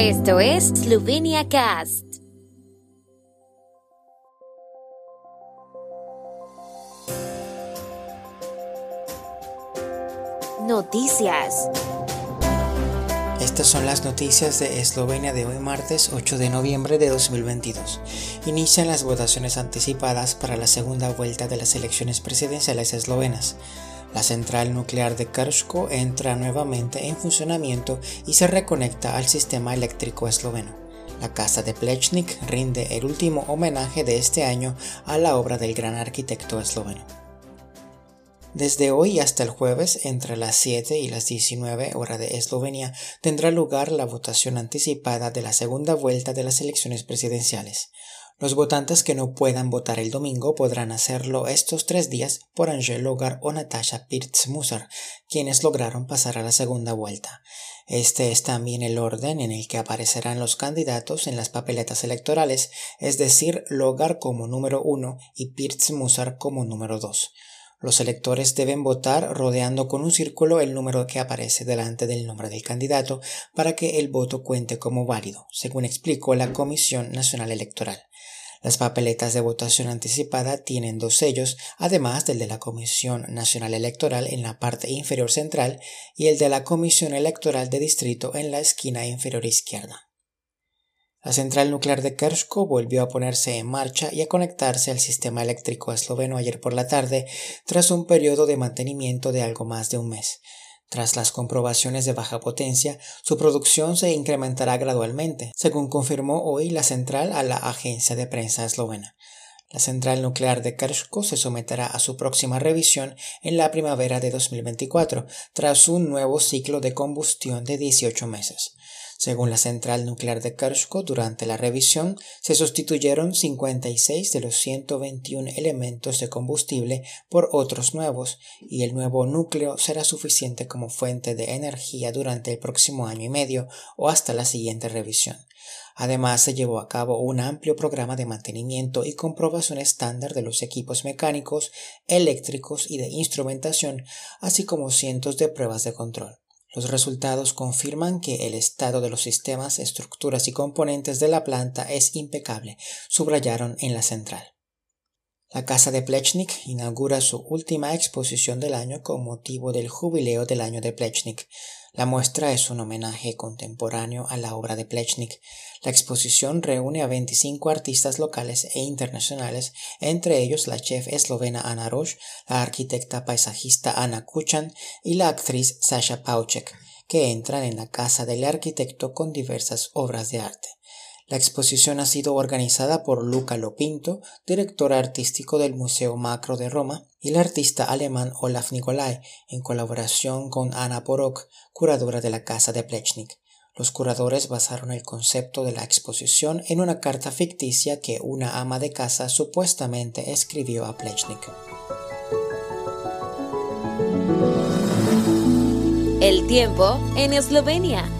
Esto es Slovenia Cast. Noticias. Estas son las noticias de Eslovenia de hoy martes 8 de noviembre de 2022. Inician las votaciones anticipadas para la segunda vuelta de las elecciones presidenciales eslovenas. La central nuclear de Krško entra nuevamente en funcionamiento y se reconecta al sistema eléctrico esloveno. La casa de Plechnik rinde el último homenaje de este año a la obra del gran arquitecto esloveno. Desde hoy hasta el jueves, entre las 7 y las 19 horas de Eslovenia, tendrá lugar la votación anticipada de la segunda vuelta de las elecciones presidenciales. Los votantes que no puedan votar el domingo podrán hacerlo estos tres días por Angel Logar o Natasha Pirtz-Musar, quienes lograron pasar a la segunda vuelta. Este es también el orden en el que aparecerán los candidatos en las papeletas electorales, es decir, Logar como número uno y Pirtz-Musar como número dos. Los electores deben votar rodeando con un círculo el número que aparece delante del nombre del candidato para que el voto cuente como válido, según explicó la Comisión Nacional Electoral. Las papeletas de votación anticipada tienen dos sellos, además del de la Comisión Nacional Electoral en la parte inferior central y el de la Comisión Electoral de Distrito en la esquina inferior izquierda. La central nuclear de Krško volvió a ponerse en marcha y a conectarse al sistema eléctrico esloveno ayer por la tarde, tras un periodo de mantenimiento de algo más de un mes. Tras las comprobaciones de baja potencia, su producción se incrementará gradualmente, según confirmó hoy la central a la agencia de prensa eslovena. La central nuclear de Krško se someterá a su próxima revisión en la primavera de 2024, tras un nuevo ciclo de combustión de 18 meses. Según la central nuclear de Krško, durante la revisión se sustituyeron 56 de los 121 elementos de combustible por otros nuevos, y el nuevo núcleo será suficiente como fuente de energía durante el próximo año y medio o hasta la siguiente revisión. Además, se llevó a cabo un amplio programa de mantenimiento y comprobación estándar de los equipos mecánicos, eléctricos y de instrumentación, así como cientos de pruebas de control. Los resultados confirman que el estado de los sistemas, estructuras y componentes de la planta es impecable, subrayaron en la central. La Casa de Plechnik inaugura su última exposición del año con motivo del jubileo del año de Plechnik. La muestra es un homenaje contemporáneo a la obra de Plechnik. La exposición reúne a 25 artistas locales e internacionales, entre ellos la chef eslovena Ana Roš, la arquitecta paisajista Ana Kuchan y la actriz Sasha Pauchek, que entran en la casa del arquitecto con diversas obras de arte. La exposición ha sido organizada por Luca Lopinto, director artístico del Museo Macro de Roma, y el artista alemán Olaf Nicolai, en colaboración con Anna Porok, curadora de la Casa de Plechnik. Los curadores basaron el concepto de la exposición en una carta ficticia que una ama de casa supuestamente escribió a Plechnik. El tiempo en Eslovenia.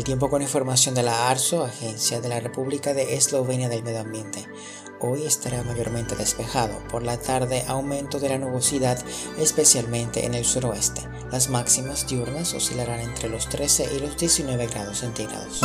El tiempo con información de la ARSO, Agencia de la República de Eslovenia del Medio Ambiente. Hoy estará mayormente despejado. Por la tarde, aumento de la nubosidad, especialmente en el suroeste. Las máximas diurnas oscilarán entre los 13 y los 19 grados centígrados.